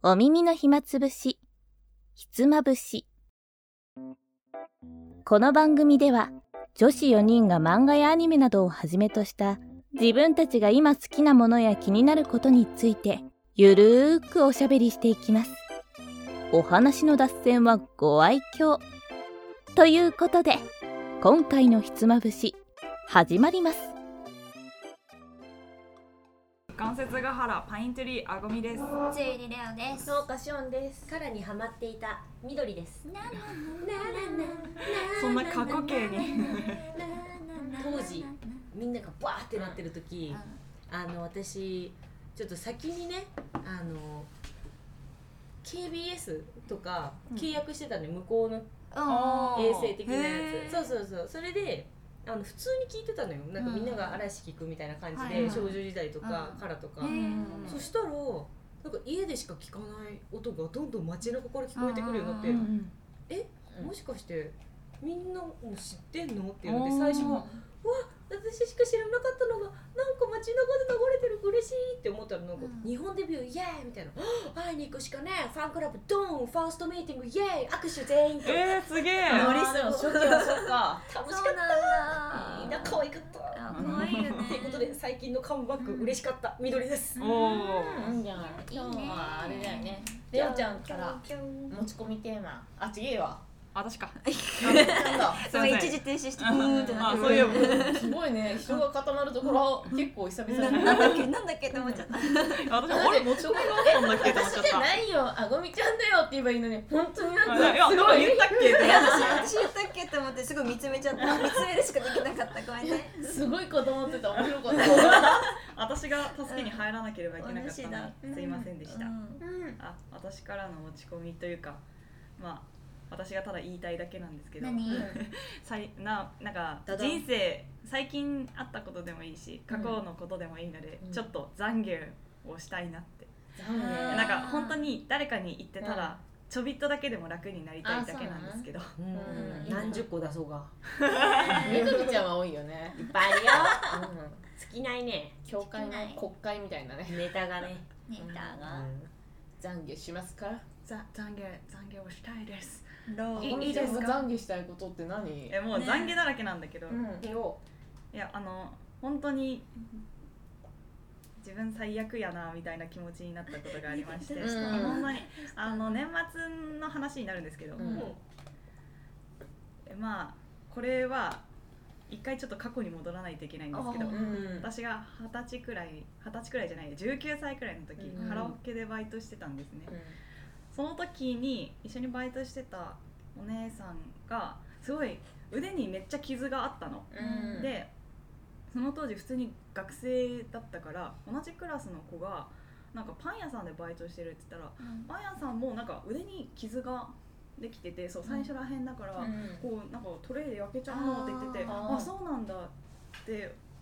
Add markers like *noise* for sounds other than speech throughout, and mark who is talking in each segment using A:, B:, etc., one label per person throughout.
A: お耳の暇つぶし、ひつまぶし。この番組では、女子4人が漫画やアニメなどをはじめとした自分たちが今好きなものや気になることについて、ゆるーくおしゃべりしていきます。お話の脱線はご愛嬌。ということで、今回のひつまぶし、始まります。
B: 関節ヶ原パイントリーあごみです。
C: つゆりレオです。
D: そうかしおんです。カラにハマっていた緑です。
C: なな
B: そんな過去形に。
D: 当時みんながバーってなってる時、あの私ちょっと先にねあの KBS とか契約してたね、向こうの衛星的なやつ。そうそうそう。それで。あの普通に聞いてたのよ。なんかみんなが嵐聞くみたいな感じで、
C: はいはい。
D: 少女時代とか、
C: うん。
D: カラとか、
B: うん
D: そしたらなんか家でしか聞かない音がどんどん街中から聞こえてくるようになって、
B: うん
D: えもしかしてみんなも知ってんの？っていうので最初は「うわ私しか知らなかったのがなんか街中で流れてる嬉しい」って思ったらなんか、
C: うん。
D: 日本デビューイエーイみたいな「会いに行くしかねファンクラブドーン。ファーストミーティングイエー。イ握手全員と」
B: えー、すげえ。
D: ノリ
C: あー
D: 初期はそうか楽しかった。みんな
C: だ。
D: 可愛かった。
C: あ可愛いよね。
D: ということで最近のカムバック嬉しかった。緑です。
B: おお。
E: いいん。じゃない
C: いいね。
E: 今日はあれだよね。レオちゃんから持ち込みテーマ。あ違えわ
B: 私か。*laughs*
E: あなんだ
C: そう一時停止してブーンってなって
B: あそういえば
E: すごいね人が固まるところ結構久々に *laughs*
C: なんだっけなんだっけって思っちゃった。
B: 私 *laughs* あれ持ち込みがあったんだっけと思っちゃっ
E: 私じゃ
B: た。
E: ないよあごみちゃんだよって言えばいいのに本当になん
B: あいや
E: かすごい
B: 言ったっけ？
C: 私私言ったっけって思ってすごい見つめちゃった。見つめるしかできなかったごめんね。
E: すごい固まってた面白かった
B: 私が助けに入らなければいけなかったのにすいませんでした。
C: うん
B: あ、私からの持ち込みというか、まあ私がただ言いたいだけなんですけど。
C: 何？*laughs*
B: さいななんか人生最近あったことでもいいし過去のことでもいいので、
D: うん。
B: ちょっと懺悔をしたいなって、
E: 残念。
C: あー
B: なんか本当に誰かに言ってた
E: うん。
B: ら、ちょびっとだけでも楽になりたいだけなんですけど。
D: うん。
E: うん
D: 何十個出そうが
E: みどりちゃんは多いよね。*laughs*
D: いっぱいあるよ、うん、尽きないね。
E: 教会の国会みたいなね。
D: ネタがね。
C: ネタが。
E: 懺悔しますか？
B: ざ懺悔懺悔をしたいですいい
E: ごみちゃんが懺悔したいことって何？
B: えもう
C: ね。
B: 懺悔だらけなんだけど、
E: うん。
D: よ
B: いやあの本当に自分最悪やなみたいな気持ちになったことがありまして、
E: うん。
B: 本当にあの年末の話になるんですけど、
E: うん。
B: えまあこれは一回ちょっと過去に戻らないといけないんですけど。
C: あ
E: うん
B: 私が二十歳くらい二十歳くらいじゃない19歳くらいの時、
E: うん
B: カラオケでバイトしてたんですね、その時に一緒にバイトしてたお姉さんがすごい腕にめっちゃ傷があったの、
E: うん。
B: でその当時普通に学生だったから同じクラスの子がなんかパン屋さんでバイトしてるって言ったらパン屋さんもなんか腕に傷ができててそう最初らへんだから、こうなんかトレイで焼けちゃうの？って言ってて
E: あー。
B: あそうなんだって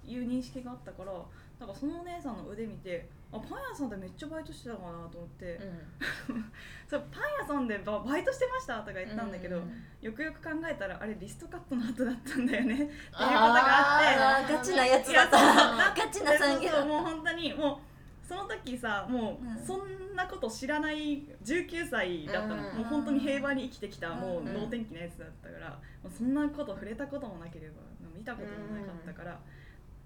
B: いう認識があったからなんかそのお姉さんの腕見てあパン屋さんでめっちゃバイトしてたかなと思って、*laughs* そうパン屋さんでババイトしてましたとか言ったんだけど、よくよく考えたらあれリストカットの後だったんだよね。*laughs* っていうことがあって。
C: ガチなやつだった。*laughs* ガチな懺悔だっ
B: そうもう本当にもうその時さも
C: うん。
B: うそんなこと知らない19歳だったの、
E: うん。
B: もう本当に平和に生きてきたもう
C: うん
B: 能天気なやつだったから、もうそんなこと触れたこともなければ見たこともなかったから、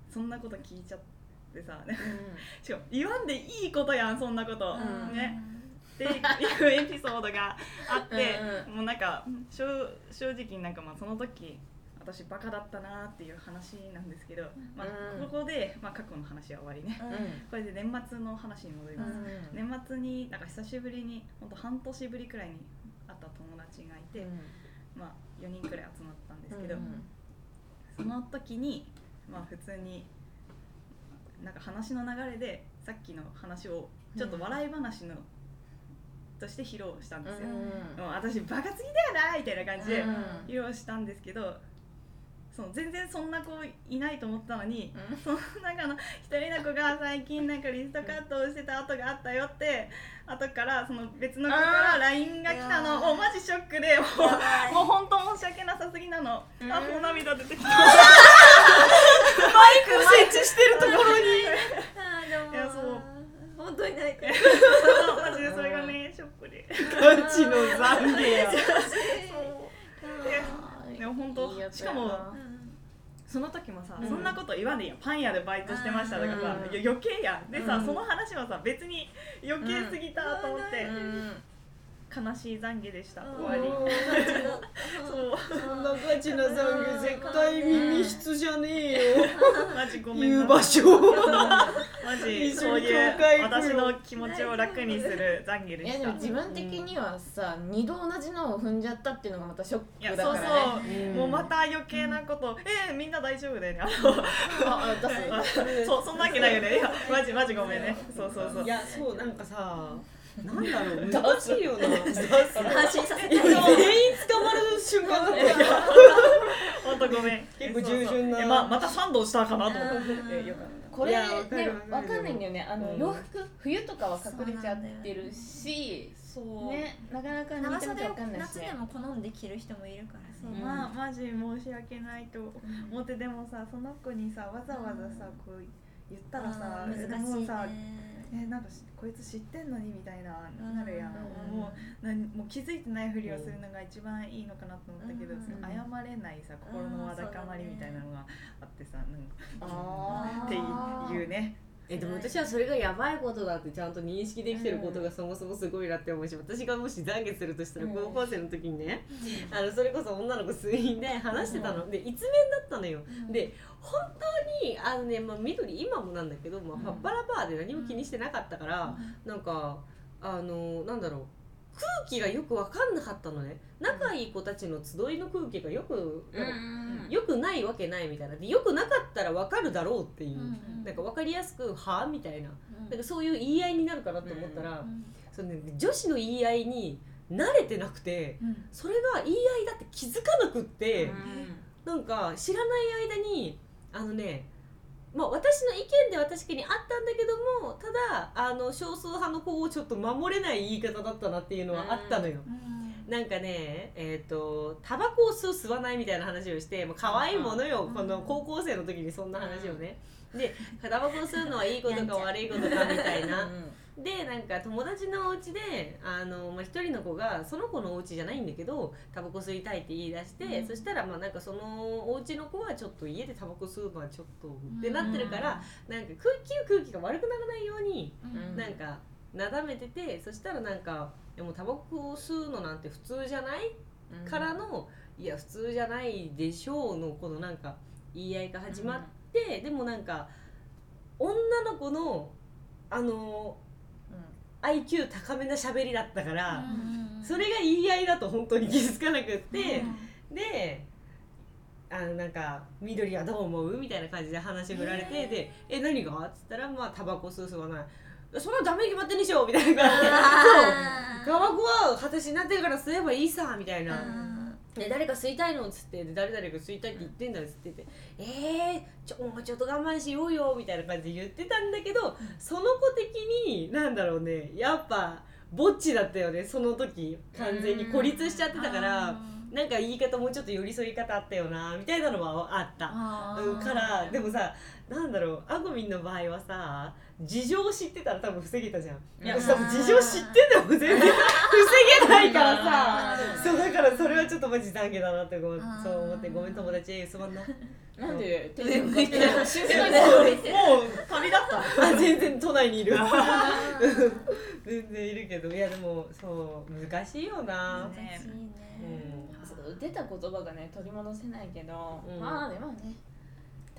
B: そんなこと聞いちゃってさ *laughs* しかも言わんでいいことやんそんなこと、
C: た。
B: ね。っていうエピソードがあって
E: うん
B: もうなんか正正直なんかまあその時私バカだったなっていう話なんですけど、まあ
E: うん
B: ここで、まあ、過去の話は終わりね。これで年末の話に戻ります、年末になんか久しぶりに本当半年ぶりくらいに会った友達がいて、まあ、4人くらい集まったんですけど、その時にまあ普通になんか話の流れでさっきの話をちょっと笑い話の、として披露したんですよ、もう私バカすぎだよなみたいな感じで披露したんですけど、その全然そんな子いないと思ったのに、その中の一人の子が最近なんかリストカットをしてた跡があったよって後からその別の子から LINE が来たの。
C: あー
B: もうマジショックでもうもう本当申し訳なさすぎなの、あもう涙出てきた。
C: 設置してるところに。*laughs*
B: いやそう。
C: 本当に泣い。*laughs*
B: マジでそれがね
D: ガチの懺悔や
B: 本当しかもその時もさ、
D: うん。
B: そんなこと言わねえよパン屋でバイトしてましたとかさ、
D: うん。
B: 余計やん。でさ、
D: うん。
B: その話もさ別に余計すぎたと思って、
E: うん
B: 悲しい懺悔でした、
C: うん。
B: 終わり。そう。
D: そんなガチな懺悔絶対耳質じゃねえよ。
B: マジごめん
D: 言う
B: な
D: 場所。*laughs*
B: マジそういう私の気持ちを楽にする懺悔で
E: いや
B: した
E: でも自分的にはさ二度同じのを踏んじゃったっていうのがまたショ
B: いや
E: ックだ
B: そう
E: から
B: そう、
E: ね
D: う。ん。
B: もうまた余計なこと、えー、みんな大丈夫だよね。あの
E: ああ出す
B: そうそんなわけないよね。いやマジマジごめんね。そうそうそう。
D: いやそうなんかさなんだろう難しいよな。
C: 安心させたい
D: 全員捕まる瞬間だった。よ
B: 本当ごめん。
D: 結構従順な。
B: えままた賛同したかなと思って。えよかった。
E: これね
D: る。わか
E: んないんだよね。あの
D: うん。
E: 洋服冬とかは隠れちゃってるし
B: そう。
E: ね。なかなか見
C: 長袖を
E: てみてわかんないし
C: 夏で
E: ね
C: も好んで着る人もいるから
B: そう
C: ね
B: まあマジ申し訳ないと思って。でもさその子にさわざわざさこう言ったらさ
C: 難しい
B: もうさ
C: ね
B: えなんかしこいつ知ってんのにみたいな
C: うん
B: なるやん、
C: うん
B: もうなんもう気づいてないふりをするのが一番いいのかなと思ったけど、
C: うん
B: 謝れないさ心のわだかまりみたいなのがあってさ、なんか
E: あー
B: っていうね
D: えでも私はそれがやばいことだってちゃんと認識できてることがそもそもすごいなって思うし私がもし懺悔するとしたら
E: うん。
D: 高校生の時にね、あのそれこそ女の子数人で話してたの、で一面だったのよ、で本当にあのね、まあ、緑今もなんだけど、まあ、パッパラバーで何も気にしてなかったから、なんかあのなんだろう空気がよく分かんなかったのね。仲いい子たちの集いの空気がよく、よくないわけないみたいな。でよくなかったら分かるだろうっていう、なんか分かりやすく「はあ?」みたいな。なんかそういう言い合いになるかなと思ったら、そのね、女子の言い合いに慣れてなくてそれが言い合いだって気づかなくって、なんか知らない間にあのねまあ私の意見では確かにあったんだけどもただあの少数派の子をちょっと守れない言い方だったなっていうのはあったのよ。なんかねえっ、とタバコを吸う吸わないみたいな話をしてもう可愛いものよ、
C: うん
D: この高校生の時にそんな話をね。でタバコを吸うのはいいことか悪いことかみたいな。でなんか友達のお家であの、まあ、一人の子がその子のお家じゃないんだけどタバコ吸いたいって言い出して、
C: うん。
D: そしたらまあなんかそのお家の子はちょっと家でタバコ吸うのはちょっとってなってるから、なんか空気空気が悪くならないように、
E: うん。
D: なんかなだめててそしたらなんか「でもタバコを吸うのなんて普通じゃない?」からの「いや普通じゃないでしょう」のこのなんか言い合いが始まって、でもなんか女の子のあの IQ 高めな喋りだったから、それが言い合いだと本当に気づかなくって、であのなんか「緑はどう思う?」みたいな感じで話振られて、で「え何が?」っつったら「まあタバコ吸う吸わない」そんなダメに決まってんでしょみたいな感じで「そう。タバコは私になってるから吸えばいいさ」みたいな。で誰か吸いたいの？っつってで誰々が吸いたいって言ってんだっつってて「えー、ちょもうちょっと我慢しようよ」みたいな感じで言ってたんだけど、その子的になんだろうねやっぱぼっちだったよねその時完全に孤立しちゃってたから。なんか言い方もうちょっと寄り添い方あったよなみたいなのはあった。うんからでもさなんだろうあごみんの場合はさ事情を知ってたら多分防げたじゃん。
E: いや。
D: 私多分事情知ってても全然。防げないからさ。そうだからそれはちょっとマジ懺悔だなってごそう思ってごめん友達すまんな。
E: なんで手
C: 上向いて
E: る
B: もう旅立った？
D: あ全然都内にいる。全然いるけど。いやでもそう難しいよな。
C: 難しいね。
D: うん。
E: 出た言葉がね取り戻せないけど、
D: うん。
E: まあでもね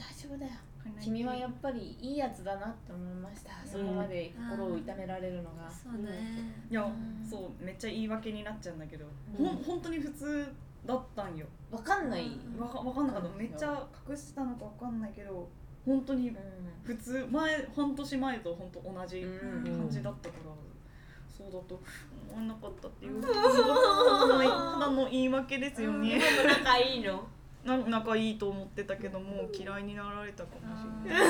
E: 大丈夫だよ。君はやっぱりいいやつだなって思いました。そこまで心を痛められるのが、
C: そうね。
B: いや
C: うん
B: そうめっちゃ言い訳になっちゃうんだけど、
E: うん。
B: ほん本当に普通だったんよ。
E: わかんない、
B: わかわかんなかった。めっちゃ隠したのかわかんないけど本当に普通前半年前と本当同じ
E: うん。
B: 感じだったから、そうだと思わなかったっていう。ただの言い訳ですよね、
D: 仲いいの
B: な仲いいと思ってたけどもう嫌いになられたかもしれない。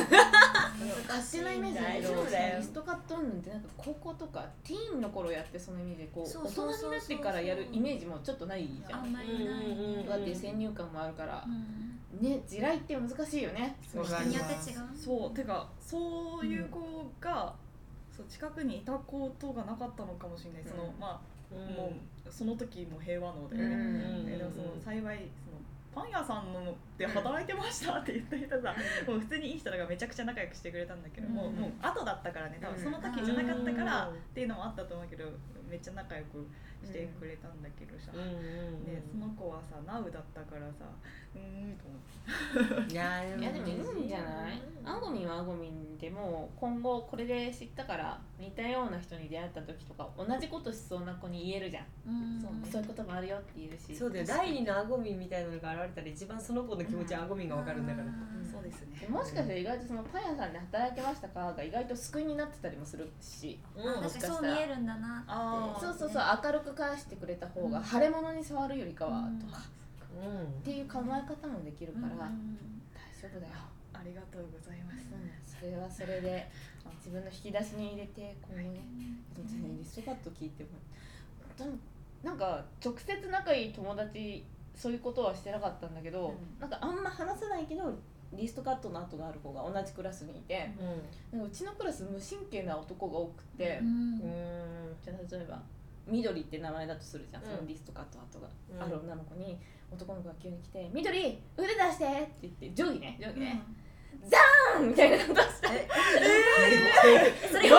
E: 勝手なイメージだけど
D: 大丈夫だよ。
E: リストカット云々ってなんか高校とかティーンの頃やってそのイメージでこう大人になってからやるイメージもちょっとないじゃん。
C: あんまりない。ね
E: だって先入観もあるから。
C: うん。
E: ね地雷って難しいよね。
C: 人によって違う。
B: そう。てかそういう子がそう近くにいたことがなかったのかもしれない、そのまあ、もうその時も平和のだよね、えでもその幸いそのパン屋さんので働いてましたって言った人さ、もう普通にいい人らがめちゃくちゃ仲良くしてくれたんだけども、もう後だったからね多分その時じゃなかったからっていうのもあったと思うけどめっちゃ仲良くしてくれたんだけどさ、でその子はさナウだったからさうんと思って。いや
E: でもいいんじゃない？あごみんはあごみんでも今後これで知ったから似たような人に出会った時とか同じことしそうな子に言えるじゃん、うん、そうね、そういうこともあるよって言うし。
D: そうだよ。第二のあごみんみたいなのが現れたら一番その子の気持ちあごみんが分かるんだから、
B: そうですね。
E: もしかしたら意外とそのパン屋さんで働いてましたかが意外と救いになってたりもするし、
C: うん、もしかそう見えるんだな
E: って。そうそうそう明るく返してくれた方が腫れ物に触るよりかはとか、っていう考え方もできるから、大丈夫だよ。
B: ありがとうございます、
E: それはそれで自分の引き出しに入れて今後ね、リストカット聞いても。なんか直接仲いい友達そういうことはしてなかったんだけど、うん、なんかあんま話せないけどリストカットの後がある子が同じクラスにいて、うん、うちのクラス無神経な男が多くて、うん、じゃあ例えば緑って名前だとするじゃん、そのリストカット後がある女の子に男の子が急に来て「緑腕出して!」って言って定規ね。定規ね、ザーンみたいなことしてえ
C: えー、それも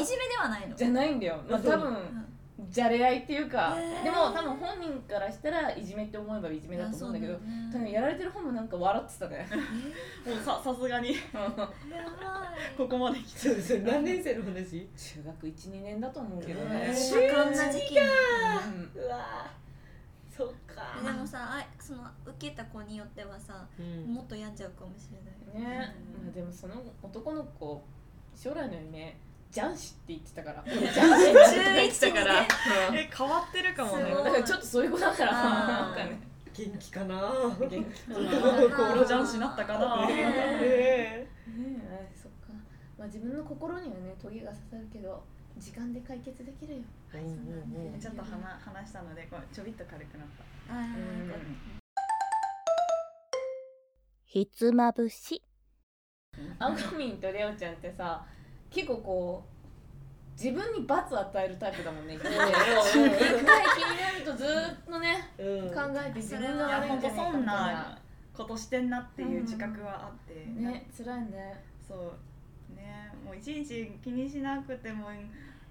C: いじめではないの？
E: じゃないんだよ、まあ、多分、じゃれ合いっていうか、でも多分本人からしたらいじめって思えばいじめだと思うんだけど、多分やられてる方もなんか笑ってたね。
B: もうささすがに。ここまで来て
D: る何年生の話？
E: 中学12年だと思うけどね。
C: 多感な時期に、
D: うわそっか。
C: でもさあその受けた子によってはさ、もっと病んじゃうかもしれない
E: ね、まあ、でもその男の子将来の夢雀士って言ってたから。雀士って言ってたから。*laughs*
B: え変わってるかもね。
E: だからちょっとそういう子だから。なんか
D: ね。元気かな。元気
B: 心雀士になったかな。
E: え。え。そっか。まあ自分の心にはねトゲが刺さるけど時間で解決できるよ。
B: はい、ちょっと話話したのでこちょびっと軽くなった
A: ひつまぶし。
E: あごみんとレオちゃんってさ結構こう自分に罰を与えるタイプだもんね。*laughs* 一回気になるとずっとね、うん、考えて自分が悪いんじゃないか
B: そんなことしてんなっていう自覚はあって、
E: うん、ね辛いね。
B: そう。ねもういちいち気にしなくても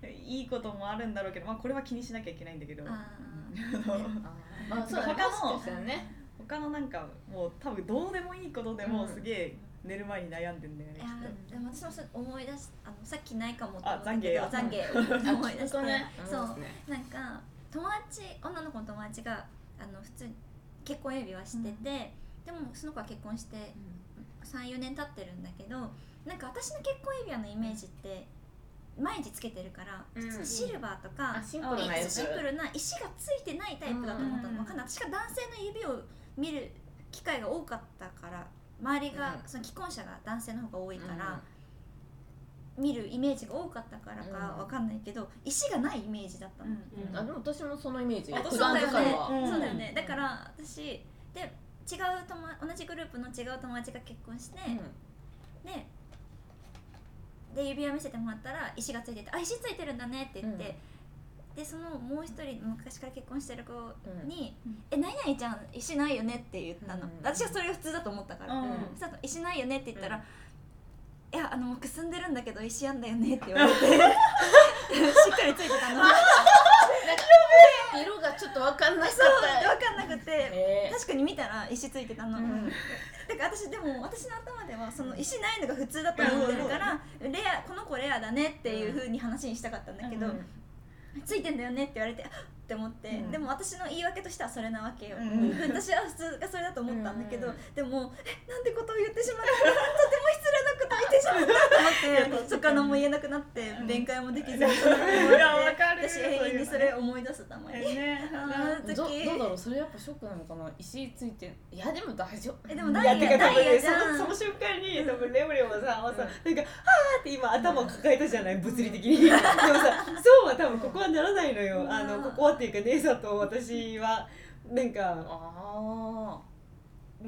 B: いいこともあるんだろうけど、まあ、これは気にしなきゃいけないんだけど。あ *laughs* まあそう他の、ね、他のなんかもう多分どうでもいいことでもすげえ、寝る前に悩んでんだよねいや
C: でも私も思い出しあのさっきないかもと思ったけど懺悔思 *laughs* い出して、ね、そう。なんか友達女の子の友達があの普通結婚指輪してて、うん、でもその子は結婚して34年経ってるんだけどなんか私の結婚指輪のイメージって毎日つけてるから、普通シルバーとか、
E: シンプルな
C: シンプルな石がついてないタイプだと思ったの、分かんない。私が男性の指を見る機会が多かったから周りが、その既婚者が男性の方が多いから、見るイメージが多かったからかわかんないけど、石がないイメージだったの、
E: あでも私もそのイメージ。
C: そうだよね、そうだよね。だから私で違う友同じグループの違う友達が結婚して、でで指輪見せてもらったら石がついてて「あ石ついてるんだね」って言って、でそのもう一人昔から結婚してる子に「うん、え何々ちゃん石ないよね」って言ったの、うん、私はそれが普通だと思ったから、うん、石ないよねって言ったら「いやあのくすんでるんだけど石あんだよね」って言われて。*laughs* しっかりついてたの。*laughs*
E: 色がちょっと分かんな
C: くて分かんなくて、確かに見たら石ついてたの、だから私でも私の頭ではその石ないのが普通だと思ってるから、レアこの子レアだねっていうふうに話にしたかったんだけど、ついてんだよねって言われてって思って、うん、でも私の言い訳としてはそれなわけよ、うん、*laughs* 私は普通がそれだと思ったんだけど、うん、でもえなんてことを言ってしまったとても失礼な *laughs* ことを言ってしまったと思って魚も言えなくなって弁解もできずに *laughs* 私永遠にそれ思い出すたまに、ね、
E: あの時ど。どうだろうそれやっぱショックなのかな？石ついていやでも大丈夫
C: えでもダイヤダイヤじゃ
D: ん。その瞬間に多分レムレもさ、うん、さなんか「はあ」って今頭を抱えたじゃない？物理的に。でもさそうは多分ここはならないのよ。あのここはっていうか姉さんと私はなんか
E: ああ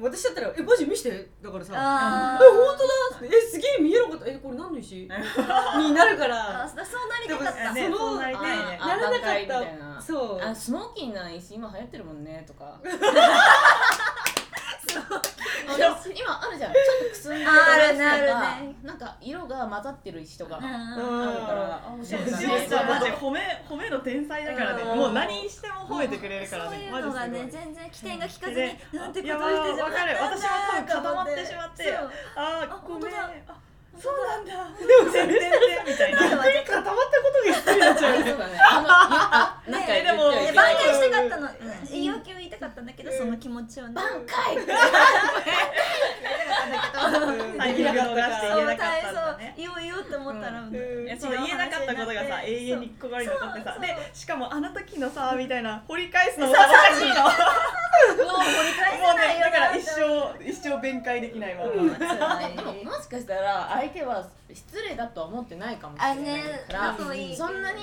D: 私だったら「えマジ見して」だからさ「え
C: あ
D: 本当だ」って「えすげえ見えなかった？えこれ何の石? *laughs*」になるか
C: あ
D: ら
C: そうなりたかった。
B: ね
D: その
B: そうなりたいね
D: らなか
E: 段階み
D: った
E: たいな。
D: そう。
E: あスモーキーな石今流行ってるもんねとか。私 *laughs* *laughs* 今あるじゃん。ちょっとくすんでる
C: ああるねあるね。
E: なんか色が混ざってる石とかある
C: うん。
E: からあおしゃ
B: マジ褒め褒めの天才だからね。
E: うん。
B: もう何しても褒めてくれるから
C: そう
B: ね。
C: 全然起点が聞かず
B: で
C: になんてことをしてしまったんだ
B: 私も多分固まってしまってあごめん。そう。なんだ。でも全然みたいな。
C: ちょっと待って。
D: 固まったことが失礼になっちゃう。
E: そうだねなんか
B: ねでも
C: え挽回したかったの。言い訳を言いたかったんだけどその気持ちをね。
E: 挽回 *laughs*
B: タイミング逃して言えなかったんだね
C: そう。言おう言おうって思ったら、
E: うん。
B: いやそう言えなかったことがさ永遠に心に残ってさ。でしかもあの時のさみたいな掘り返すのもさおかしいの。も
C: もう掘り返せ
B: う
C: な。いよ
B: ねだから一生一生弁解できないわ
E: でももしかしたら相手は失礼だとは思ってないかもしれないから
C: あねそういい
E: そんなに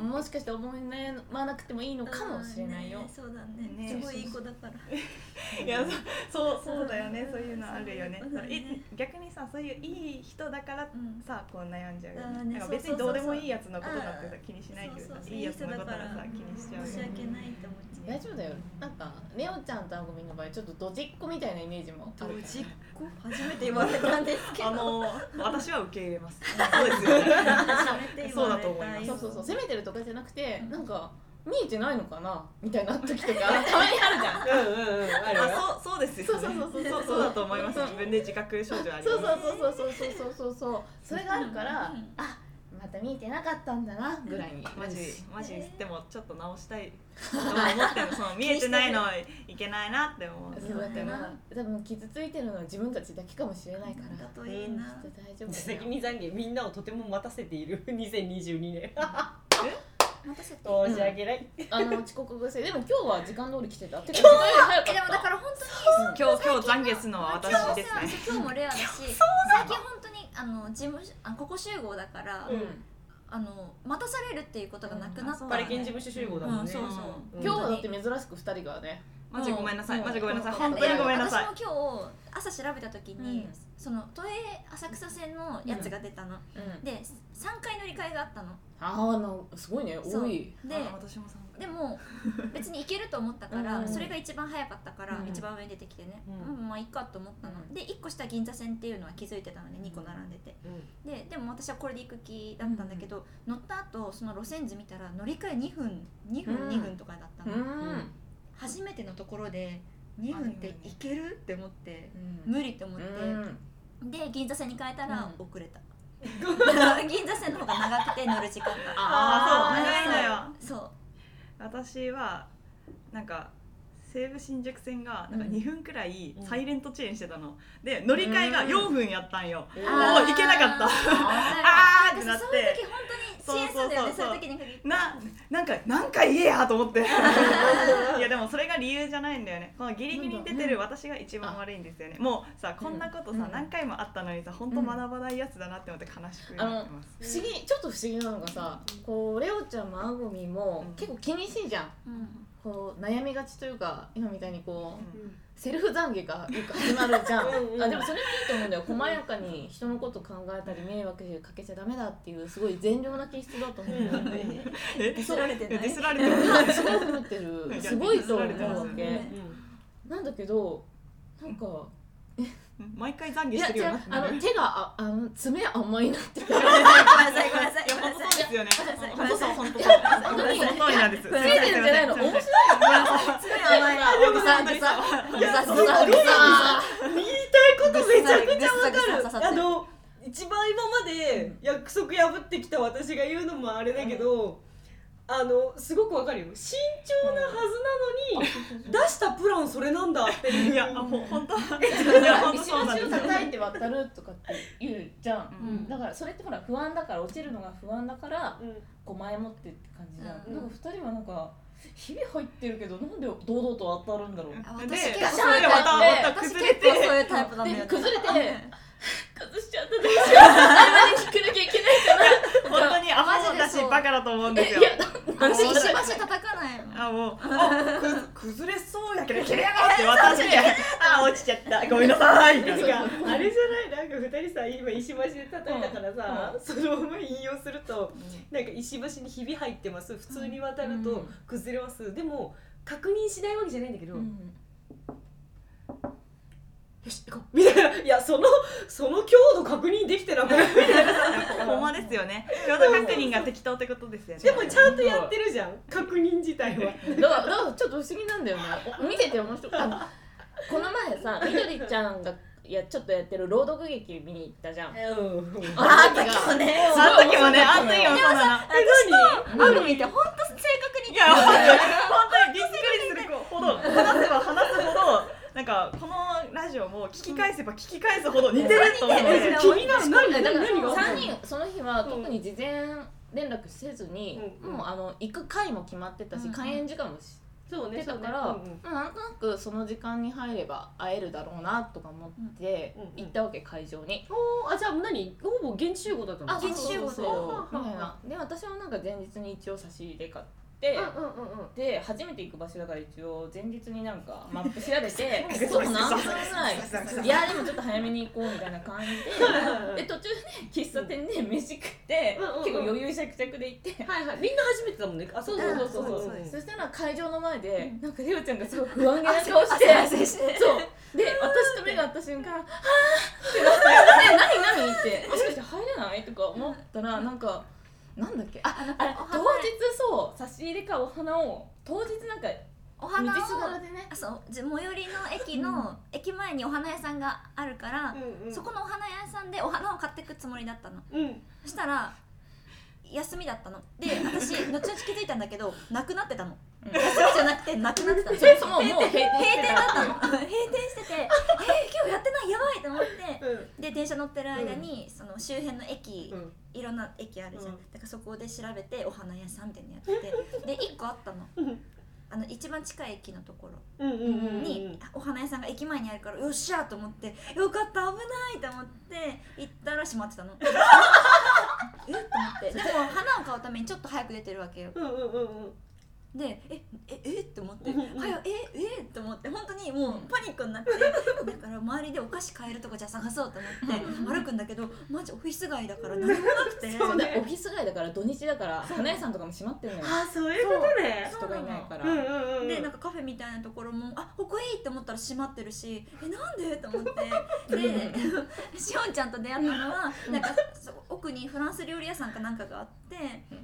E: もしかして思い悩まなくてもいいのかもしれないよ。
C: そうだね。
B: ね。
C: すごいいい子だから
B: いやそうそうそうだよね。そういうのあるよね。逆にさそういういい人だから
C: うん。
B: さこう悩んじゃうよ
C: ね。
B: ねなんか別にどうでもいいやつのことなんてさ気にしないけどさ
C: そうそう
B: いいやつのことはさ気にしちゃう
C: 申し訳ないって思っちゃう。
E: 大丈夫だよ。なんかレオちゃんとあごみの場合ちょっとドジっ子みたいなイメージも
C: ドジっ子？初めて言われたんですけど。
B: あの *laughs* 私は受け入れます。そうですよね。
C: 初めて言われた
B: そうだと思います。
E: そうそうそう。責めてるとかじゃなくてなんか見えてないのかなみたいな時とかたまにあるじゃん。
D: うんうんうんあるよ。
B: あそうそうですよね。
E: そうそうそうそう
B: そう。そうだと思います。自分で自覚症状あり
E: そう
B: ます
E: そうそうそうそうそうそうそう。それがあるから
C: うんうん
E: あまた見えてなかったんだなぐらいに。
B: マジマジでもちょっと直したい。思ってるその見えてないのいけないなって思う。
E: そうだから多分傷ついてるのは自分たちだけかもしれないから。
C: だといいな。
E: きっと大丈夫だ *laughs*
D: 責
E: よ
D: 任懺悔みんなをとても待たせている。*laughs* 2022年
C: 待たせて。
D: 申し訳ない。
E: あの遅刻癖。でも今日は時間通り来てた。てか時間より早かった。
C: えでもだから本当に
B: 今日今日懺悔するのは私ですね。
C: 今日もレアだし最近本当にあの事務所あここ集合だから、
D: うん。
C: あの待たされるっていうことがなくなった、
B: う。ん
D: パリケン事務所集合だもんね。
C: うんそうそう。
D: うん。
E: 今日はだって珍しく二人がね
B: マジごめんなさい。
E: うん。
B: マジごめんなさい。
E: うん。
B: 本当にごめんなさい。
C: 私も今日朝調べた時に、
E: うん。
C: その都営浅草線のやつが出たの、
E: うん。
C: で3回乗り換えがあったの。
E: ああすごいね。多い。
C: ででも別に行けると思ったから、
E: うん
C: それが一番早かったから、
E: うん
C: 一番上に出てきてね、
D: うん。
C: うんまあいいかと思ったの、
E: うん。
C: で1個下銀座線っていうのは気づいてたので2個並んでて。ででも私はこれで行く気だったんだけど、乗った後その路線図見たら乗り換え2分2分、
E: うん。
C: 2分とかだった
E: う
C: の、
E: ん
C: 初めてのところで2分っていけるって思って、
E: うん。
C: 無理って思って、で銀座線に変えたら
E: うん。
C: 遅れた、*laughs* 銀座線の方が長くて乗る時間が。
B: ああそう長いのよ
C: そう。
B: 私はなんか西武新宿線がなんか
E: うん。
B: 2分くらい
D: うん。
B: サイレントチェーンしてたの。で乗り換えが4分やったんよ。
E: うん。
B: もう行けなかった。
C: あ *laughs*
B: あーってなって。
C: そういう時本当に
B: そうそうそうそう。ななんかなんか言えやと思って。*laughs* いやでもそれが理由じゃないんだよね。このギリギリに出てる私が一番悪いんですよね。もうさこんなことさ
E: うん。
B: 何回もあったのにさ本当学ばないやつだなって思って悲しくなってます
E: 不思議。ちょっと不思議なのがさこうレオちゃんもあごみも
B: うん。
E: 結構気にしいじゃん。
C: うん
E: こう悩みがちというか今みたいにこう
B: うん。
E: セルフ懺悔がよく始まるじゃん。
D: うんうん
E: あでもそれもいいと思うんだよ。細やかに人のこと考えたり迷惑かけちゃダメだっていうすごい善良な気質だと思うんだよね。
B: え？
C: ディスられてない。
B: ディスられてる
E: すごい *laughs* 思ってる。すごいと思うわけ。
C: ね。
E: なんだけどなんか
B: 毎回懺悔してるよな
E: あの手がああの爪甘いなって
C: ごめんなさいごめんなさい。ごめんな
B: 本
C: さい。
B: 当そうですよ。ね本当
C: ごめんなさい。
B: 本当本当本当になんです
E: つい。てるんじゃない。の面白い。
C: 強い。甘い。
E: ぐさぐさぐさぐさ
D: 言い。たい。ことめちゃくちゃわかるあの一番今まで約束破ってきた私が言うのもあれだけど、あのすごくわかるよ。慎重なはずなのに、出したプランそれなんだっていう。
B: いやほ本当いや本当
E: 石
B: そうなんです
E: 橋を叩いて渡るとかって言うじゃん、
B: うん。
E: だからそれってほら不安だから落ちるのが不安だから
D: うん。
E: こう前もってって感じじゃん、
C: うん。
E: なんか二人はなんかひび入ってるけどなんで堂々と当たるんだろう、
C: あ
B: で
C: 私結構
B: それでまたまた
C: 私
B: 崩れて。
C: 結構そういうタイプなんだよね。
E: で崩れて。崩しちゃった。どうしよう謝りに来なきゃいけないかな
B: 本当にアホだしバカだと思うんですよ。
C: 私石橋叩かないもん。
B: あもうあく崩れそうやけど切れやがって私。あ落ちちゃった。ごめんなさい。
D: あれじゃない？なんか二人さ今石橋で叩いたからさ、そのまま引用すると、なんか石橋にひび入ってます。普通に渡ると崩れます、でも確認しないわけじゃないんだけど、よし行こう。みたいな。いやそのその強度確認できてなくない？みたいな。
B: ほんまですよね。強度確認が適当ってことですよね。
D: でもちゃんとやってるじゃん。確認自体は。
E: だからだからちょっと不思議なんだよね。お見てて面白かったこの前さみどりちゃんがいやちょっとやってる朗読劇見に行ったじゃん。
D: うん。
C: ああった時もね
B: あの時もねあの時もそうなの。
C: 私とアグミって本当正確に
B: いや本当に本当にびっくりするほど話せば話すほどなんかこのラジオも聞き返せば聞き返すほど似てると思って *laughs*
D: 気になる。何
E: だから
D: 何が
E: ？3人その日は特に事前連絡せずに、
D: うん
E: もうあの行く回も決まってたし、
C: うん
E: 開演時間も知
D: そうね
E: ってたから、
D: そうね。
E: まあなんとなくその時間に入れば会えるだろうなとか思って
D: うんうん
E: 行ったわけ会場に。
D: おーあじゃあ何？ほぼ現地集合だった
C: 現地集合
E: そうそうみたいなで私はなんか前日に一応差し入れ買って、
D: うんうんうんうん。
E: で初めて行く場所だから一応前日になんかマップ調べて *laughs*
B: うん
E: そう何分ぐらい？いやでもちょっと早めに行こうみたいな感じで *laughs* で途中で喫茶店で飯食って
D: うんうんうん。
E: 結構余裕しゃくしゃくで行って。
D: はいはい。みんな初めてだもんね。あそうそうそうそう。
B: そう
D: そう
B: そう
E: そしたら会場の前で、なんかレオちゃんがすごい不安げな顔してそうで私と目が合った瞬間「はあ!」ってなって「え何？何?」って「もしかして入れない?」とか思ったらなんかなんだっけ？ああ当
C: 花
E: 日そう差し入れかお花を当日なんか道
C: お花を
E: すがらでね。
C: あそうじ最寄りの駅の、駅前にお花屋さんがあるから、
D: うんうん。
C: そこのお花屋さんでお花を買ってくつもりだったの。
D: うん。
C: そしたら休みだったの。で私後々気づいたんだけどなくなってたの
E: うん。
C: 休みじゃなくてなくなってたの。
E: そもそももう閉店。
C: だった
E: た
C: の。閉店してて *laughs* えー、今日やってない？やばいと思って。
D: うん。
C: で電車乗ってる間に、その周辺の駅、
D: うん。
C: いろんな駅あるじゃん、
D: うん。
C: だからそこで調べてお花屋さんみたいなのやって。てで1個あったの。
D: うん。
C: あの一番近い駅のところ。にお花屋さんが駅前にあるからよっしゃと思ってよかった危ないと思って行ったら閉まってたの。*laughs* え？っと思って。でも花を買うためにちょっと早く出てるわけよ。
D: うんうんうんうん
C: でえええって思ってはやええって思って本当にもうパニックになってだから周りでお菓子買えるとこじゃ探そうと思って歩くんだけどマジオフィス街だから何もなくて。*laughs*
E: そうだオフィス街だから土日だから花屋さんとかも閉まってるのよ。
D: あそういうことね。
E: 人がいないから。
C: でなんかカフェみたいなところもあここいいって思ったら閉まってるしえなんで？と思って。でしおんちゃんと出会ったのはなんかそ奥にフランス料理屋さんかなんかがあって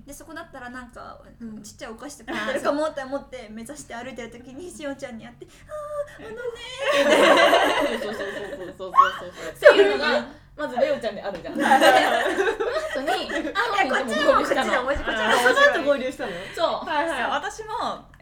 C: でそこだったらなんか
D: うん。
C: ちっちゃいお菓子とか売ってるかもって思って目指して歩いてる時にしおんちゃんに会って「あーあのね
E: そうそうそうそうそうそうそう。っていうのがまずレオちゃんであるじゃん。*laughs* その後にあ
C: こっちの方こっちの方こっちの方
D: その後合流したの
E: そう
D: はい
B: いや私も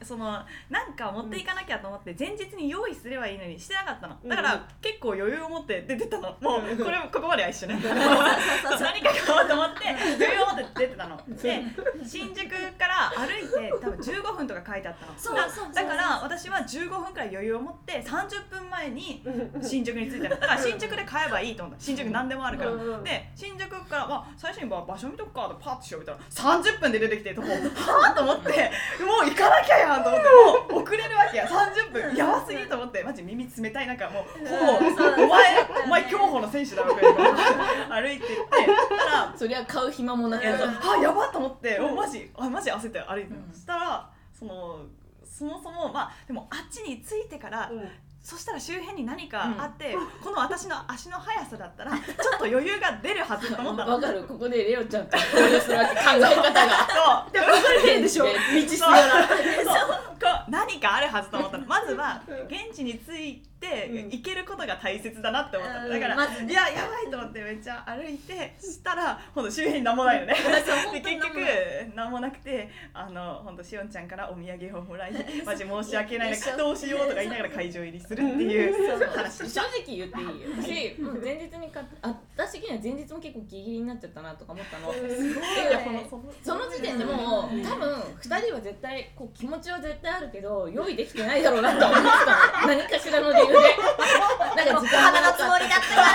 B: そのなんか持っていかなきゃと思って前日に用意すればいいのにしてなかったの。だか
D: うん
B: ら結構余裕を持って出てたの。もうこれここまでは一緒ね *laughs* 何か買おうと思って *laughs* 余裕を持って出てたの。で新宿から歩いて多分15分とか書いてあったの。だ
C: そう
B: だから私は15分くらい余裕を持って30分前に新宿に着いたの。だから新宿で買えばいいと思った。新宿何でもあるから、で新宿から、まあ、最初にまあ場所見とくかとパッと調べたら30分で出てきてもうはあと思ってもう行かなきゃやんと思ってもう遅れるわけや30分。やばすぎと思って。マジ耳冷たい。なんかもうほぼお前お前競歩の選手だろくらい歩いてって。たら
E: そりゃ買う暇もなく
B: いやそうあやばっと思って。おマジあマジ焦って歩いて。
E: う
B: したらそのそもそもまあでもあっちに着いてから、そしたら周辺に何かあって、この私の足の速さだったらちょっと余裕が出るはずと思ったの。*laughs*
E: わかる。ここでレオちゃんと考え方が。*laughs*
B: そう。でも
E: 変でしょ？道すがら。
B: 何かあるはずと思ったの。まずは現地に着いて
D: うん。
B: 行けることが大切だなって思っただから、いややばいと思ってめっちゃ歩いてしたらほんと周辺に何もないのね。*laughs* で結局何もなくてあのほんとしおんちゃんからお土産をもらい *laughs* マジ申し訳ないなどうしようとか言いながら会場入りするっていう *laughs* 話
E: 正
B: た
E: 直言っていいよ。私前日に買っあ私的には前日も結構ギリギリになっちゃったなとか思ったの。
B: その
E: 時点でもう多分2人は絶対こう気持ちは絶対あるけど用意できてないだろうなと思ってたの。何かしらの理由でなんか時間がなかった
C: 花のつもりだったから。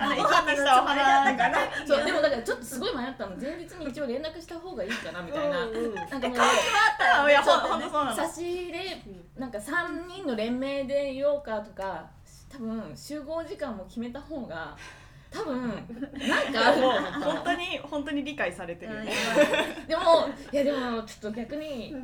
B: あの生き生きしたお花だから
E: そうでもだからちょっとすごい迷ったの。前日に一応連絡した方がいいかなみたいな、なんかもう
B: いやほんほんとそうなの。
E: 差し入れなんか3人の連名で言おうかとか多分集合時間も決めた方が多分なんかある。
B: もう
E: と思ったの
B: 本当に本当に理解されてる
E: でもいやでもちょっと逆に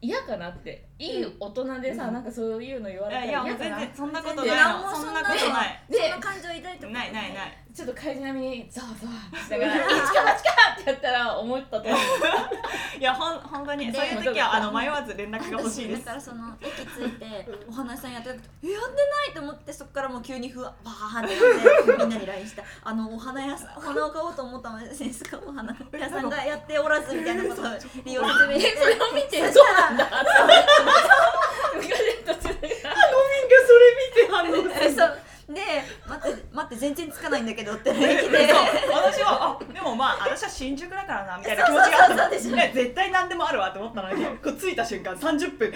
E: 嫌かなっていい大人でさ、なんかそういうの言われた
B: いやいやもう
E: ら嫌かな
B: 全然そんなことない。のそんなことない。
E: で
C: その感情抱いたこと
B: ないないない。
E: ちょっと怪人並みにざわざわしながら「一か八か!」ってやったら思ったと思う。*laughs*
B: いやほん本当に
C: で
B: そういう時はあの迷わず連絡が欲しいです。*laughs*
C: だからその駅着いてお花屋さんやってなくて「えやってない!」と思ってそこからもう急にふわバーンってなってみんなに LINE した。あのお花屋さんお花を買おうと思ったのですがお花屋さんがやっておらずみたいなことを利用説明して。*laughs*
E: それを見て
C: そ
E: そうなんだって昔途中で
B: 反応
C: えそうで待って待って全然つかないんだけどって来て
B: 私はあでもまあ私は新宿だからなみたいな気持ちが。あった
C: そうそうそうそうでしょ
B: ね絶対何でもあるわと思ったのにこう着いた瞬間30分。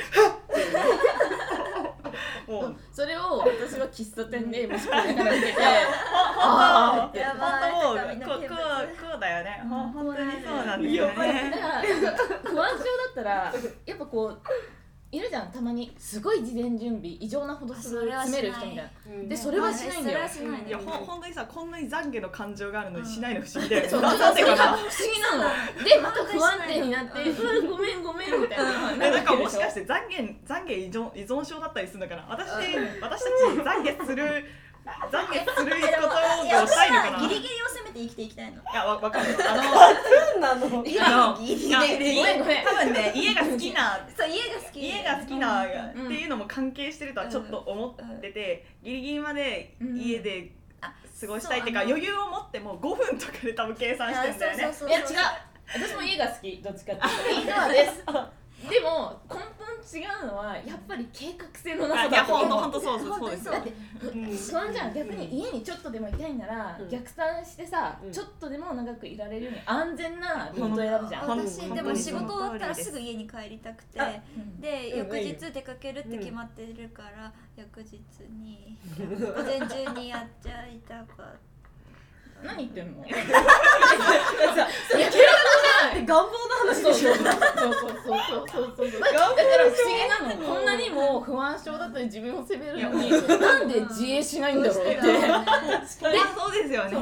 B: もう。
E: それを私は喫茶店で息子にながら見て。てあ
B: 本
C: やばい
B: 当もうこうこうこうだよね。本当にそうなんですよね。
E: 不安症だったらやっぱこういるじゃんたまに。すごい事前準備異常なほどする
C: それはしない
E: 詰める人みたいな。
D: うん
E: でそれはしないんだよ。
C: い
B: いやほん。本当にさこんなに懺悔の感情があるのにしないの不思議だよ
E: う。
B: ななんでかな？
E: 不思議なの。でまた不安定になって「う。ん。ごめんごめん」みたいな
B: えなんかもしか
E: て
B: して懺悔懺悔依存依存症だったりするのかな？私私たち懺悔する懺悔すること
C: いや私
B: がしたいのかな
C: ギリギリを攻めて生きていきたいの
B: やわわかる *laughs* あの
D: なの
C: ギリギリ
E: ごめんごめん
B: 多分ね家が好きな
C: そう家が好き
B: 家が好きなっ
E: うん
B: ていうのも関係してるとはちょっと思ってて、ギリギリまで家で
C: あ
B: 過ごしたいっていうか余裕を持っても5分とかで多分計算してんだよね
E: いや違う私も家が好きどっちかっていうとインドアですでも根本違うのはやっぱり計画性のなさだと思う。
B: ほんとほんとそうそう *laughs* そうです
E: 不安じゃん。逆に家にちょっとでもいたいなら、
D: うん
E: 逆算してさ、
D: うん。
E: ちょっとでも長くいられるように安全なルート選ぶじゃん、
C: 私でも仕事終わったらす。ぐ家に帰りたくて。
E: うん。
C: で
D: うん。
C: 翌日出かけるって決まってるから翌日に午前中にやっちゃいたかった。
E: 何言ってんの？
D: さそれ願望の話
E: そう
D: でしょ
E: そうそうそうそうそうそうだから不思議なのこんなにも不安症だったり自分を責めるのになんで自衛しないんだろうって
B: そうですよね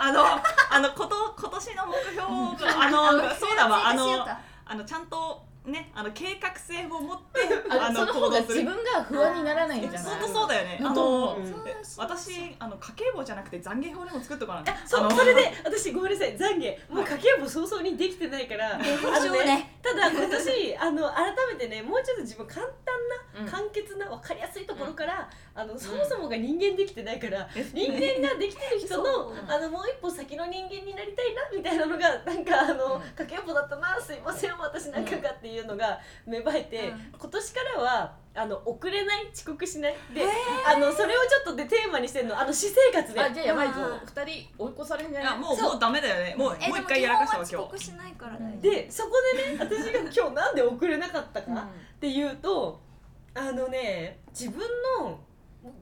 B: あのあのこと今年の目標あのそうだわあのあのちゃんとねあの計画性を持って *laughs* あの
E: あその方が
B: 行動する。
E: 自分が不安にならないんじゃない？
B: 本当そうだよね。あの
D: うん
B: え私あの家計簿じゃなくて懺悔表でも作っとかな。い
D: そうそれで私ごめんなさい懺悔。もう家計簿早々にできてないから。
C: ね。
D: ただ今年あの改めてねもうちょっと自分簡単
E: うん。
D: な簡潔な分かりやすいところから、あのそもそもが人間できてないから、人間ができてる人のあのもう一歩先の人間になりたいなみたいなのがなんかあの、
E: うん。
D: 家計簿だったなすいません私なんかがっていうのが芽生えて、
C: うん。
D: 今年からはあの遅れない遅刻しないで、あのそれをちょっとでテーマにしてるのあの私生活で。
E: あじゃあやばいぞ。
C: うん。
E: 二人追い越されんじゃない？
B: もうもうダメだよね。もう
C: え
B: もう一回やらかしたわ今日
C: 遅刻しないから
D: でそこでね *laughs* 私が今日なんで遅れなかったか、っていうとあのね自分の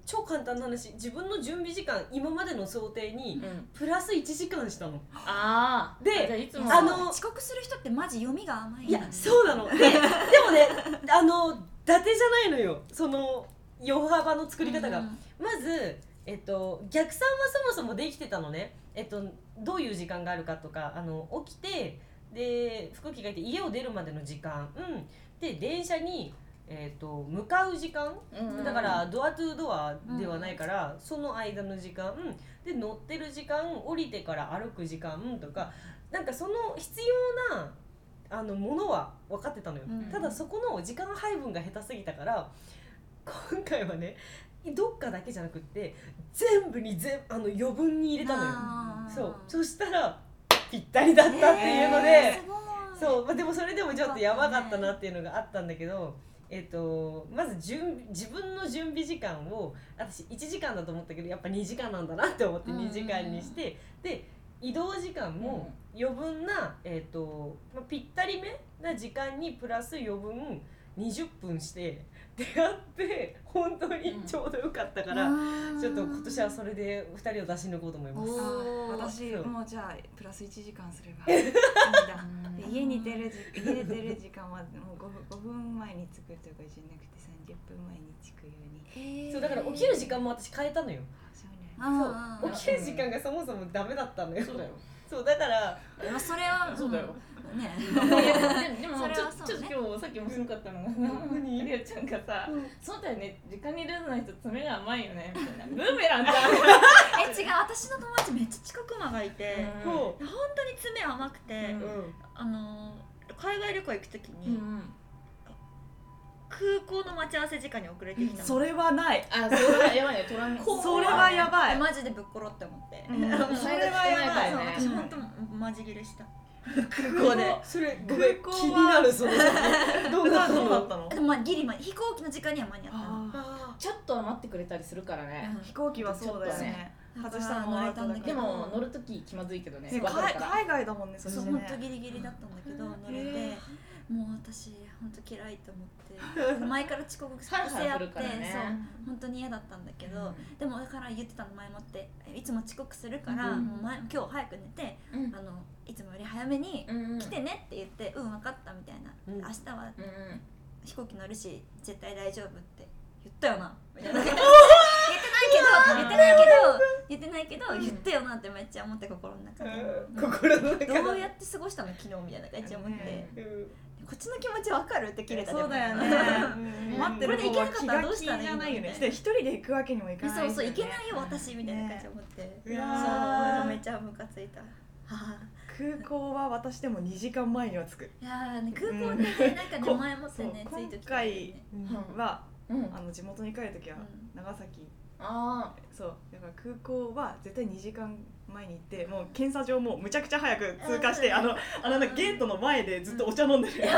D: 超簡単な話。自分の準備時間今までの想定にプラス1時間したの。
E: ああ
D: で
E: あいつも
D: あの
C: 遅刻する人ってマジ読みが甘い
D: いやそうなの。ででもねあの伊達じゃないのよ。その余幅の作り方が、
C: うん。
D: まず、えっと、逆算はそもそもできてたのね、えっと、どういう時間があるかとかあの起きてで服着替えて家を出るまでの時間、うん、で電車に、えっと、向かう時間？
E: うん
D: だからドアトゥードアではないから、その間の時間？で乗ってる時間降りてから歩く時間？とかなんかその必要なあのものは分かってたのよ、
C: うん
D: ただそこの時間配分が下手すぎたから今回はねどっかだけじゃなくって全部に全あの余分に入れたのよ。そう。そしたらぴったりだったっていうので、そう、まあ、でもそれでもちょっとやばかったなっていうのがあったんだけど、えっとまず準備自分の準備時間を私1時間だと思ったけどやっぱ2時間なんだなって思って
C: うんうんうん
D: 2時間にして、で移動時間も余分な、えっとまあ、ぴったりめな時間にプラス余分20分して出会って本当にちょうどよかったから、ちょっと今年はそれで2人を出し抜こうと思います。
B: 私もうじゃあプラス1時間すれば *laughs* いいんだで家に出る時家で出る時間はもう 5, 5分前に作るとかじゃなくて30分前に作るように。
D: そうだから起きる時間も私変えたのよ。
B: そうね
D: そう起きる時間がそもそもダメだったのよ。
E: そうだよ。
D: そうだから
C: まあそれは
E: そうだよ
C: ね。
E: でも
C: それ
E: ちょっと今日さっき面白かったのがさ
D: 何
E: りおちゃんがさ「そうだよね時間に出ない人爪が甘いよね」みたいな。ブーメランじゃん。
C: え違う。私の友達めっちゃ近くマがいて、
E: う。ん
C: 本当に爪甘くて、あの海外旅行行く時に、
E: うん
C: 空港の待ち合わせ時間に遅れてきたの、
B: それはない。
E: あそれはやばいねトラン
B: それはやばい。
C: えマジでぶっころって思って、
B: うん。
E: それはやばいね。
C: 私本当マジ切れした空港。で。
D: それ
B: ごめん
D: 気になるその先どうだった
B: どうだっ
D: の
B: たの？
C: でもまあギリま飛行機の時間には間に合った
E: ちょっと待ってくれたりするからね。
C: うん。
B: ー飛行機はそうだよね。外したのもアウトだから
E: でも乗るとき気まずいけどね
B: 海海外だもんねそ
C: そう
B: してね
C: 本当ギリギリだったんだけど乗れて。もう私本当嫌いと思って前から遅刻癖あって
E: からね。
C: そう本当に嫌だったんだけど、
E: うん。
C: でもだから言ってたの前もっていつも遅刻するから、
E: うん。
C: もう前今日早く寝て
E: うん。
C: あのいつもより早めに
E: うん。
C: 来てねって言ってうん分かったみたいな、
D: うん。
C: 明日は
E: うん。
C: 飛行機乗るし絶対大丈夫って言ったよなみたいな *laughs* 言ってないけど言ってないけど言ってよなってめっちゃ思って心の中で、
D: 心の中
C: どうやって過ごしたの昨日みたいな感じで思って、
B: ね
D: うん。
C: こっちの気持ち分かるって切れた
B: そうだよね。
E: うん。
B: 待ってる方は気が気じ
C: これで行けなかったらどうしたらいいの
B: ゃな。いよね。で一人で行くわけにもいかない
C: そうそうい
B: ですよね
C: けないよ私みたいな感じで思って、そうめっちゃムカついた。は
B: 空港は私でも2時間前には着く。
C: いやーね空港でねなんかね
B: こ
C: 前もってね
B: そう
C: ついときたいよね。
E: うん
B: は
E: うん。
B: あの地元に帰る時は
C: うん。
B: 長崎
E: あ
B: そうだから空港は絶対2時間前に行ってもう検査場もむちゃくちゃ早く通過してあのあのゲートの前でずっとお茶飲んでる、*laughs*
C: でも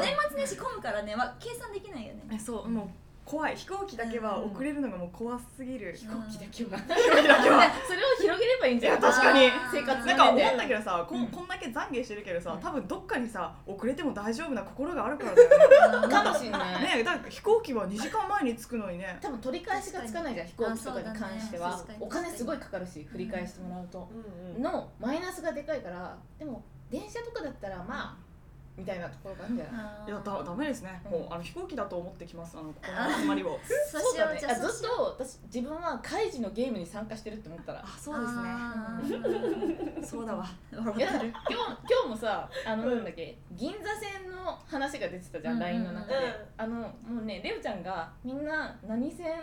C: 年末年始混むからね、まあ、計算できないよね。
B: えそうもう怖い。飛行機だけは遅れるのがもう怖すぎる、
E: 飛行機だけは。*laughs*
B: 飛行機だけは。*laughs*
E: それを広げればいいんじゃん。
B: いや確かに。
E: 生活の
B: なんか思うんだけどさこ,、
E: うん。
B: ん、こんだけ懺悔してるけどさ
E: うん。
B: 多分どっかにさ遅れても大丈夫な心があるからだよね。*laughs*
E: かもしんない。
B: ねだから飛行機は2時間前に着くのにね。
E: 多分取り返しがつかないじゃん飛行機とかに関しては、
C: ね。
E: お金すごいかかるし振り返してもらうと、
D: うんうん。
E: のマイナスがでかいからでも電車とかだったらまあみたいなところがあるんじゃない
B: いやだダメですね、
E: うん。
B: もうあの飛行機だと思ってきますあのこの集まりを。*laughs*
C: そうしよう
E: ね。あずっと私自分はカイジのゲームに参加してるって思ったら。
B: あそうですねそうだわ。
E: いや今日今日もさあのなんだっけ銀座線の話が出てたじゃん、
C: うん。
E: LINE の中で、
D: うん。
E: あのもうねレオちゃんがみんな何線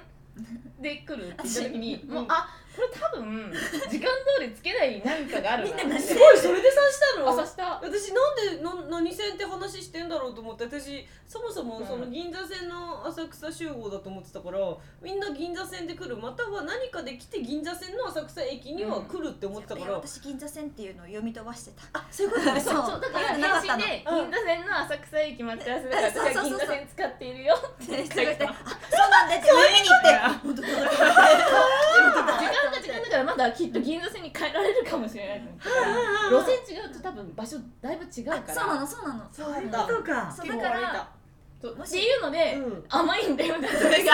E: で来るって言った時にもうあこれ多分時間通りつけない何かがあるな。
C: みんな何
D: すごいそれで刺したの？
E: 朝した。
D: 私なんでの何線って話してんだろうと思って私そもそも
E: うん
D: その銀座線の浅草集合だと思ってたからみんな銀座線で来るまたは何かで来て銀座線の浅草駅には来るって思ってたから、
C: 私銀座線っていうのを読み飛ばしてた。
D: あそういうことね。
E: そう。そう。だから返信で銀座線の浅草駅待ち合わせだから私は銀座線使っているよって
C: で人がいて *laughs* あそうなんだって上見に行って本当だ
E: 時間が時間だからまだきっと銀座線に変えられるかもしれないと思って路線違うと多分場所だいぶ違うから。
C: そうなのそうなの。
D: そういうことか
C: そうだから
E: そうっていうので、
D: うん。
E: 甘いんだよねそれが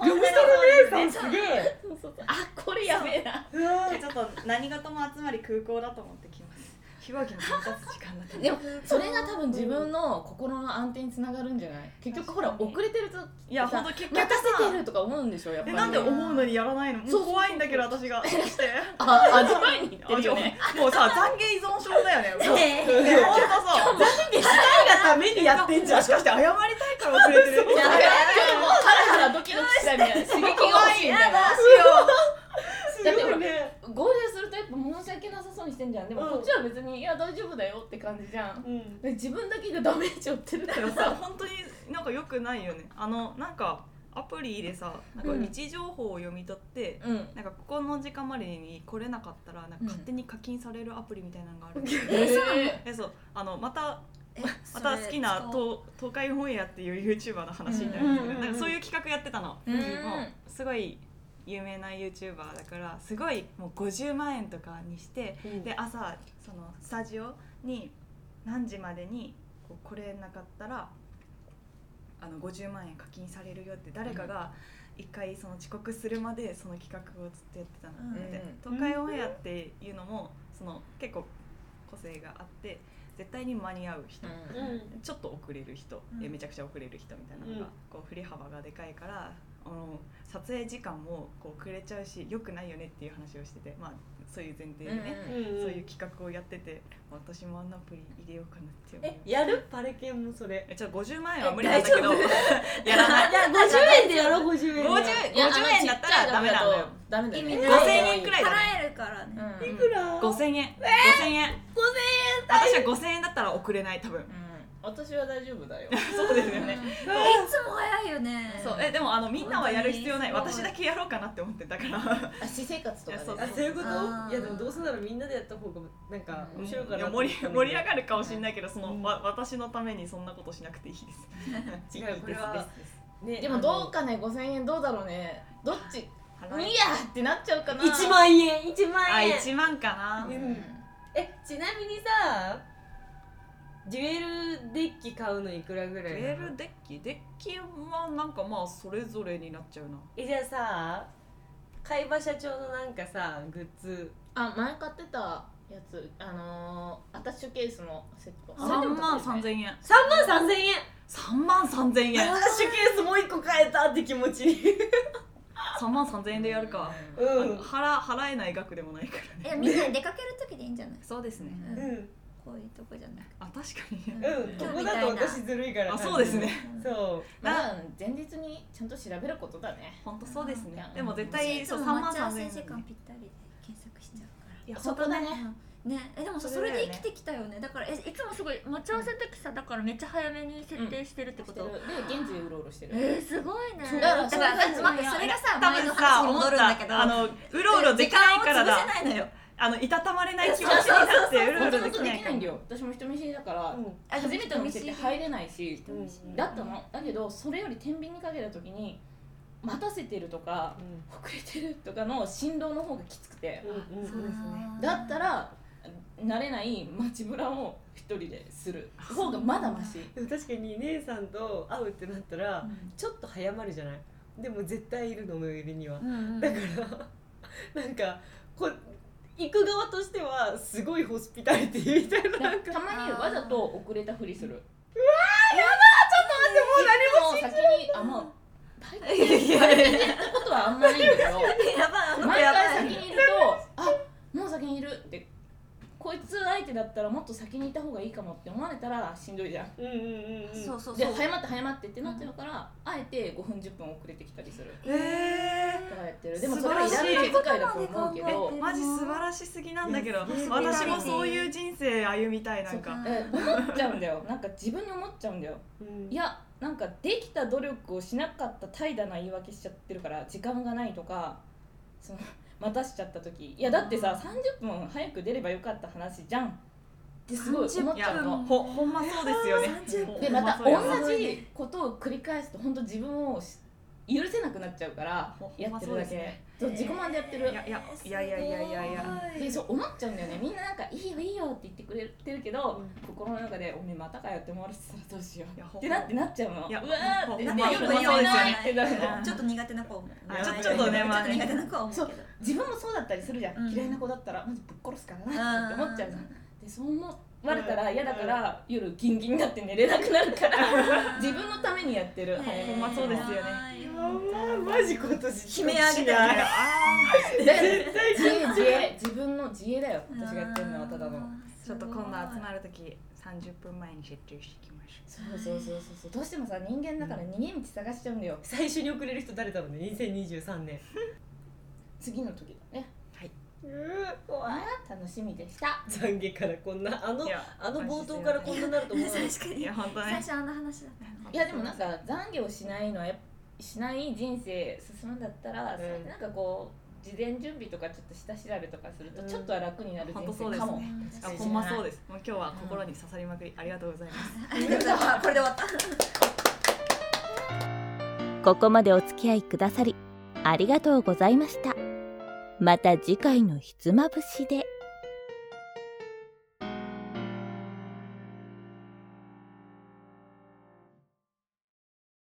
B: 読み取るね
D: すげえ。
E: そうそうそう。あこれやべえな。
B: ちょっと何事も集まり空港だと思ってきます飛行機の到達時間だと
E: でもそれが多分自分の心の安定につながるんじゃない？結局ほら遅れてると
B: いや本当結局
E: 待たせてるとか思うんでしょ？やっぱり。
B: えなんで思うのにやらないの？も
E: そうう
B: 怖いんだけど私が。そして。
E: あ味わいに行ってるよね。
B: あもうさ懺悔依存症だよね。もう。
C: ええ
B: ねほんとさ
D: がためにやってんじゃん。
B: もしかして謝りたいから遅れてる。
E: いやもハラハラドキドキしたみたいな。刺激が欲しいみたいなだってほら
D: ね
E: 合流するとやっぱ申し訳なさそうにしてんじゃん。でも
D: うん。
E: こっちは別に「いや大丈夫だよ」って感じじゃん。
D: うん。
E: で自分だけがダメージ負ってるから
B: さ。
E: さ *laughs*
B: 本当になんか良くないよね。あのなんかアプリでさなんか
E: うん。
B: 位置情報を読み取って、
E: うん。
B: なんかここの時間までに来れなかったらなんか
E: うん。
B: 勝手に課金されるアプリみたいなのがある、
E: え
B: えそう。あのまた
C: え *laughs*
B: また好きな東東海オンエアっていう YouTuber の話みたいなんですけど、
D: うん。
B: なんかそういう企画やってたの、
E: うん。
B: もうすごい有名な YouTuber だからすごいもう50万円とかにしてで朝そのスタジオに何時までにこう来れなかったらあの50万円課金されるよって誰かが一回その遅刻するまでその企画をずっとやってたので、東海オンエアっていうのもその結構個性があって絶対に間に合う人、ちょっと遅れる人、えめちゃくちゃ遅れる人みたいなのが、こう振り幅がでかいからあの撮影時間もこう遅れちゃうしよくないよねっていう話をしててまあそういう前提でね、うんうん、そういう企画をやってて私もあんなアプリ入れようかなって
D: えやる？パレケンもそれ。
B: えちょっと50万円は無理なんだけど。*laughs* やらない。
D: いや50円でやろう *laughs* 50円で 50, 50
B: 円だったらダメなのよ。ダメだよ、ね、5000円くらい
C: だ、ね、払えるからね、
D: いくら
B: ？5000円。5000円。5000円。私は5000円だったら送れない多分、うん
E: 私は大丈夫だよ。*laughs*
B: そうですよね。い
C: つも早いよね。
B: そう。えでもあのみんなはやる必要ない。私だけやろうかなって思ってたから。
E: 私生活とか
D: そう。そういうこと？いやでもどうせならみんなでやった方がなんか面白いかな
B: 盛り盛り上がるかもしれないけどその、わ私のためにそんなことしなくていいです。
E: 違うこれはね、でもどうかね5000円どうだろうね。どっち？いやってなっちゃうかな。
D: 1万円1万円。
B: あ1万かな、
D: うん、えちなみにさデュエルデッキ買うのいくらぐらい
B: デュエルデッキデッキはなんかまあそれぞれになっちゃうな。
D: えじゃあさ海馬社長のなんかさグッズ。
E: あ前買ってたやつ。あのー、アタッシュケースのセット。
B: 3万3000円。
D: 3万3000円
B: ？3万3000円。
D: アタッシュケースもう一個買えたって気持ちに。*laughs*
B: 3万3000円でやるか、うん、払払えない額でもないから
C: ね。いやみんな出かける時でいいんじゃない？
B: そうですね。
C: うんこういうとこじゃない
B: あ確かに。
D: うん。ここだと私ずるいから。
B: あそうですね。
D: そう。
E: まあ前日にちゃんと調べることだね。
B: 本当そうですね。でも絶対そう3万3000円。
C: 時間ぴったりで検索しちゃうから。
E: いやそこだね。
C: ね。えでもさそれで生きてきたよね。だからえいつもすごい待ち合わせの時さだからめっちゃ早めに設定してるってこと、で
E: 現地うろうろしてる。
C: えー、すごいね。だからだから待ってそれがさ前の話に戻るんだけど。
B: あのうろうろできないからだ。時間を潰せないのよあのいたたまれない気持ちになってうろうろ
E: できないんだよ。私も人見知りだから、うん、初めての店って入れないし、うん、だったの。だけどそれより天秤にかけた時に待たせてるとか、うん、遅れてるとかの振動の方がきつくて、
C: そうですね
E: だったら慣れない街ブラを一人でする。方がまだまし *laughs*
D: 確かに姉さんと会うってなったら、ちょっと早まるじゃない？でも絶対いるの上には、だからなんかこ行く側としてはすごいホスピタリティみたいな
E: たまにわざと遅れたふりする。うわ
D: ーやだちょっと待ってもう何も
E: 先にあもう大体言ったことはあんまないんだけど。毎回先にいるとあもう先にいるってこいつ相手だったらもっと先にいた方がいいかもって思われたらしんどいじゃん,、うんうんうんそうそうそう。で早まって早まってってなっちゃうから、あえて5分10分遅れてきたりする。へえとかやってる。でもそれはい。らない気遣いだと思うけど。
B: マジ素晴らしすぎなんだけど私もそういう人生歩みたいなんか。思
E: っちゃうんだよ。なんか自分に思っちゃうんだよ、いやなんかできた努力をしなかった怠惰な言い訳しちゃってるから時間がないとかその待たしちゃった時。いやだってさ30分早く出ればよかった話じゃん。ってすごい思っちゃうの。
B: ほほんまそうですよね。
E: でまた同じことを繰り返すと本当自分を許せなくなっちゃうからやってるだけ。そう自己満でやってる。
B: いやいやいやいやいやいや。いや
E: でそう思っちゃうんだよね。みんななんか「いいよいいよ」って言ってくれてるけど、心の中で「おめえまたかよ」って思われてたらどうしよう。ってなってなっちゃうの。いやうわーって
C: ないってなるの。ちょっと苦手な子
B: ちょっとね
C: まあ苦手な子
E: そう自分もそうだったりするじゃん。嫌いな子だったらまずぶっ殺すからなって思っちゃうじゃん。でそう思ってバレたら嫌だから夜ギンギンになって寝れなくなるから。*laughs* 自分のためにやってる。
B: ほんまそうですよね。
D: マジ今年
C: 悲鳴あげた
E: い絶対自衛自衛自分の自衛だよ。私がやってるのはただの。
B: ちょっと今度集まる時30分前に設定していきまし
E: ょう。そうそうそうそうどうしてもさ人間だから逃げ道探しちゃうんだよ。
D: 最初に遅れる人誰だろうね。2023年。*laughs*
E: 次の時楽しみでした。
D: 懺悔からこんなあのあの冒頭からこんななると思う確
C: か？に本当、ね、最初あの話だった
E: いやでもなんか懺悔をしないのはしない人生進むんだったら、うん、なんかこう事前準備とかちょっと下調べとかするとちょっとは楽になる人生かも、うん、
B: あほんまそうです。もう今日は心に刺さりまくり、ありがとうございます。
C: ありがとうございますこれで終わった。*laughs*
A: ここまでお付き合いくださりありがとうございました。また次回のひつまぶしで。